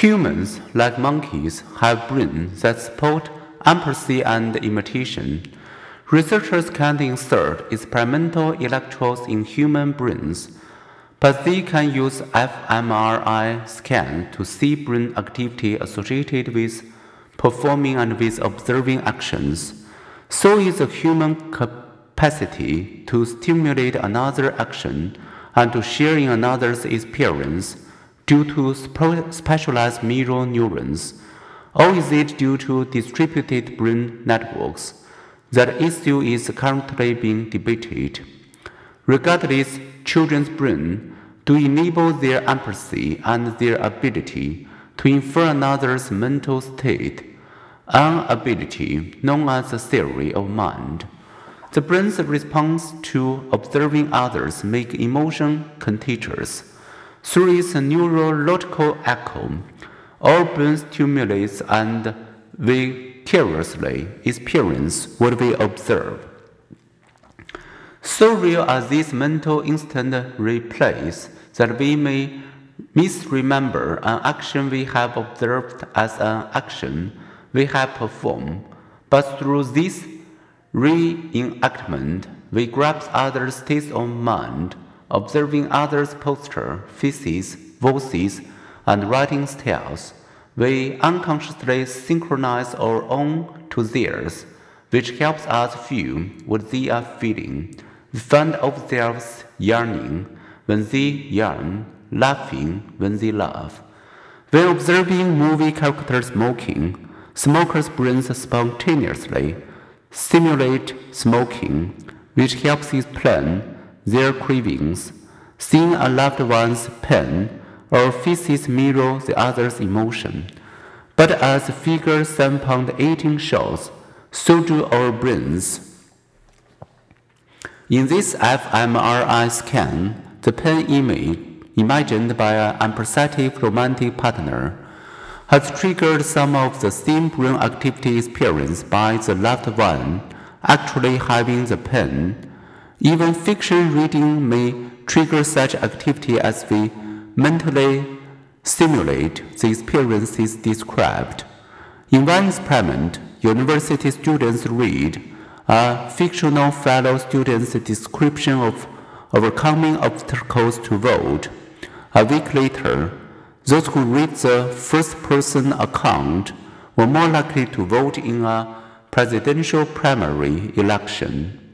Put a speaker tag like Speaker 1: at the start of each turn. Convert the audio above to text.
Speaker 1: Humans, like monkeys, have brains that support empathy and imitation. Researchers can insert experimental electrodes in human brains, but they can use fMRI scan to see brain activity associated with performing and with observing actions. So is the human capacity to stimulate another action and to share in another's experience due to specialized mirror neurons, or is it due to distributed brain networks? That issue is currently being debated. Regardless, children's brain do enable their empathy and their ability to infer another's mental state, an ability known as the theory of mind. The brain's response to observing others make emotion contagious. Through its neurological echo, our brain stimulates and vicariously experience what we observe. So real are these mental instant replays that we may misremember an action we have observed as an action we have performed, but through this reenactment, we grasp others' states of mind, observing others' posture, faces, voices, and writing styles. We unconsciously synchronize our own to theirs, which helps us feel what they are feeling. We find ourselves yearning when they yearn, laughing when they laugh. When observing movie characters smoking, smokers' brains spontaneously simulate smoking, which helps explain their cravings. Seeing a loved one's pain or faces mirror the other's emotion. But as figure 7.18 shows, so do our brains. In this fMRI scan, the pain image imagined by an empathetic romantic partner has triggered some of the same brain activity experienced by the loved one actually having the pain. Even fiction reading may trigger such activity as we mentally simulate the experiences described. In one experiment, university students read a fictional fellow student's description of overcoming obstacles to vote. A week later, those who read the first person account were more likely to vote in a presidential primary election.